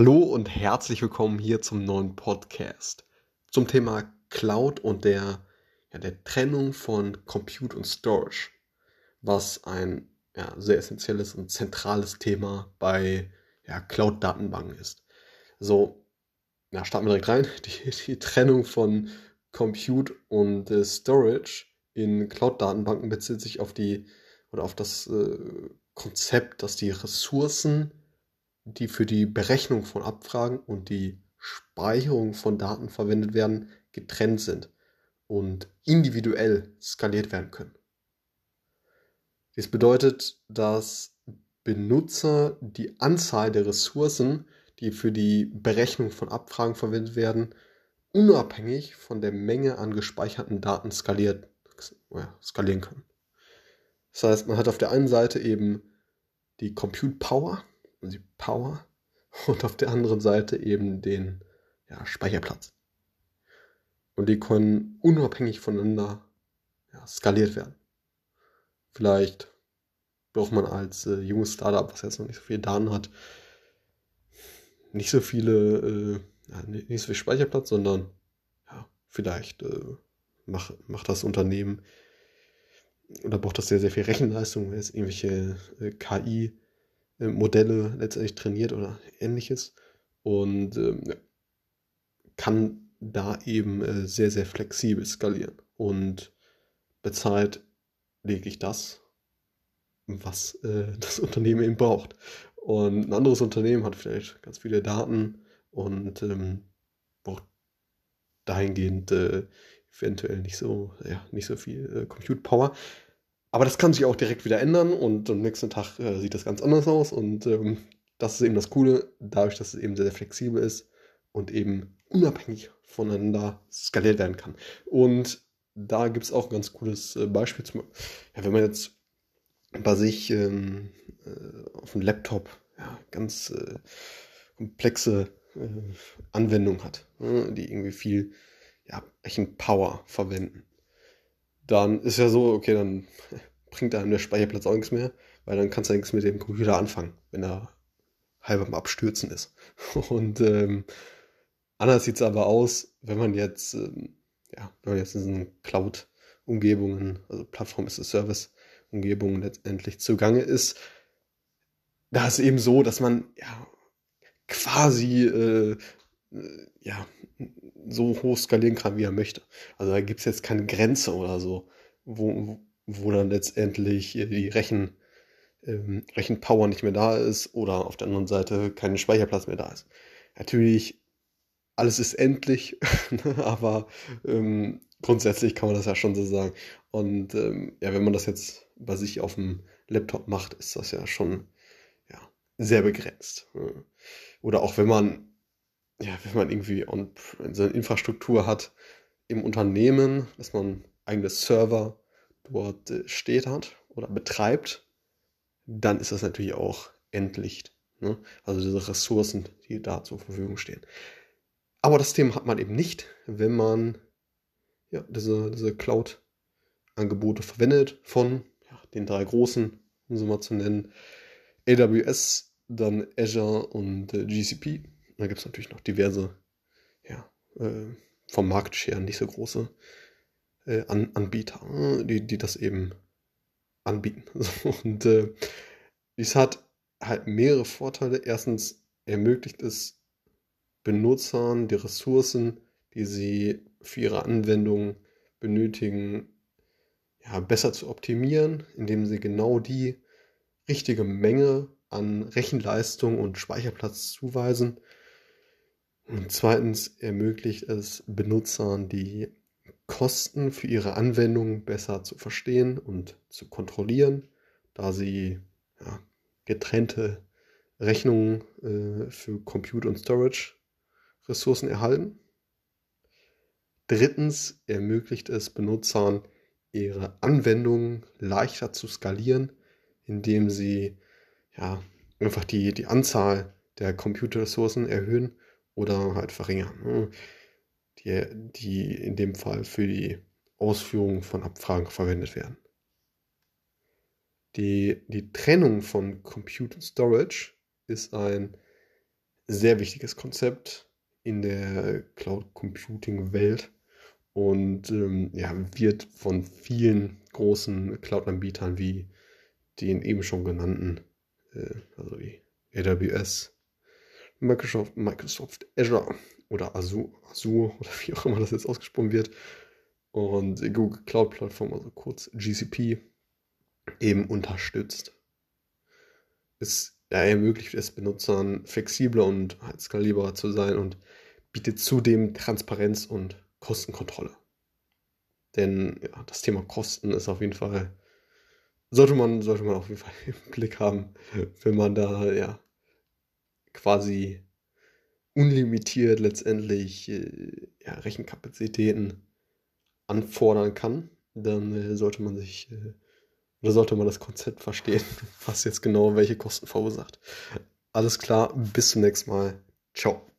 Hallo und herzlich willkommen hier zum neuen Podcast zum Thema Cloud und der, ja, der Trennung von Compute und Storage, was ein ja, sehr essentielles und zentrales Thema bei ja, Cloud-Datenbanken ist. So, ja, starten wir direkt rein. Die, die Trennung von Compute und äh, Storage in Cloud-Datenbanken bezieht sich auf die oder auf das äh, Konzept, dass die Ressourcen die für die Berechnung von Abfragen und die Speicherung von Daten verwendet werden, getrennt sind und individuell skaliert werden können. Dies bedeutet, dass Benutzer die Anzahl der Ressourcen, die für die Berechnung von Abfragen verwendet werden, unabhängig von der Menge an gespeicherten Daten skaliert, skalieren können. Das heißt, man hat auf der einen Seite eben die Compute Power, die Power und auf der anderen Seite eben den ja, Speicherplatz. Und die können unabhängig voneinander ja, skaliert werden. Vielleicht braucht man als äh, junges Startup, was jetzt noch nicht so viele Daten hat, nicht so viele, äh, ja, nicht so viel Speicherplatz, sondern ja, vielleicht äh, macht mach das Unternehmen oder braucht das sehr, sehr viel Rechenleistung, wenn es irgendwelche äh, KI äh, Modelle letztendlich trainiert oder ähnliches und ähm, kann da eben äh, sehr, sehr flexibel skalieren und bezahlt lediglich das, was äh, das Unternehmen eben braucht. Und ein anderes Unternehmen hat vielleicht ganz viele Daten und ähm, braucht dahingehend eventuell nicht so, ja, nicht so viel Compute Power. Aber das kann sich auch direkt wieder ändern und am nächsten Tag äh, sieht das ganz anders aus. Und ähm, das ist eben das Coole, dadurch, dass es eben sehr, sehr flexibel ist und eben unabhängig voneinander skaliert werden kann. Und da gibt es auch ein ganz cooles äh, Beispiel. Zum, ja, wenn man jetzt bei sich ähm, äh, auf dem Laptop ja, ganz äh, komplexe äh, Anwendungen hat, ne, die irgendwie viel ja, Rechenpower verwenden dann ist ja so, okay, dann bringt einem der Speicherplatz auch nichts mehr, weil dann kannst du nichts mit dem Computer anfangen, wenn er halb am Abstürzen ist. Und ähm, anders sieht es aber aus, wenn man jetzt, ähm, ja, wenn man jetzt in Cloud-Umgebungen, also Plattform ist Service-Umgebungen letztendlich zugange ist, da ist eben so, dass man ja quasi äh ja so hoch skalieren kann, wie er möchte. Also da gibt es jetzt keine Grenze oder so, wo, wo dann letztendlich die Rechen, ähm, Rechenpower nicht mehr da ist oder auf der anderen Seite kein Speicherplatz mehr da ist. Natürlich, alles ist endlich, aber ähm, grundsätzlich kann man das ja schon so sagen. Und ähm, ja, wenn man das jetzt bei sich auf dem Laptop macht, ist das ja schon ja, sehr begrenzt. Oder auch wenn man ja, wenn man irgendwie on, so eine Infrastruktur hat im Unternehmen, dass man eigene Server dort äh, steht hat oder betreibt, dann ist das natürlich auch entlicht. Ne? Also diese Ressourcen, die da zur Verfügung stehen. Aber das Thema hat man eben nicht, wenn man ja, diese, diese Cloud-Angebote verwendet von ja, den drei großen, um sie mal zu nennen, AWS, dann Azure und äh, GCP. Da gibt es natürlich noch diverse, ja, äh, vom Marktshare nicht so große äh, An Anbieter, äh, die, die das eben anbieten. Und äh, es hat halt mehrere Vorteile. Erstens ermöglicht es Benutzern die Ressourcen, die sie für ihre Anwendung benötigen, ja, besser zu optimieren, indem sie genau die richtige Menge an Rechenleistung und Speicherplatz zuweisen und zweitens ermöglicht es Benutzern, die Kosten für ihre Anwendung besser zu verstehen und zu kontrollieren, da sie ja, getrennte Rechnungen äh, für Compute und Storage Ressourcen erhalten. Drittens ermöglicht es Benutzern, ihre Anwendungen leichter zu skalieren, indem sie ja, einfach die, die Anzahl der Computerressourcen erhöhen oder halt verringern, ne? die, die in dem Fall für die Ausführung von Abfragen verwendet werden. Die, die Trennung von Compute und Storage ist ein sehr wichtiges Konzept in der Cloud Computing Welt und ähm, ja, wird von vielen großen Cloud-Anbietern wie den eben schon genannten, äh, also wie AWS, Microsoft, Microsoft Azure oder Azure, Azure oder wie auch immer das jetzt ausgesprochen wird und Google Cloud Plattform, also kurz GCP, eben unterstützt. Es ermöglicht es Benutzern flexibler und skalierbarer zu sein und bietet zudem Transparenz und Kostenkontrolle. Denn ja, das Thema Kosten ist auf jeden Fall, sollte man, sollte man auf jeden Fall im Blick haben, wenn man da ja quasi unlimitiert letztendlich äh, ja, Rechenkapazitäten anfordern kann, dann äh, sollte man sich äh, oder sollte man das Konzept verstehen, was jetzt genau welche Kosten verursacht. Alles klar, bis zum nächsten Mal. Ciao.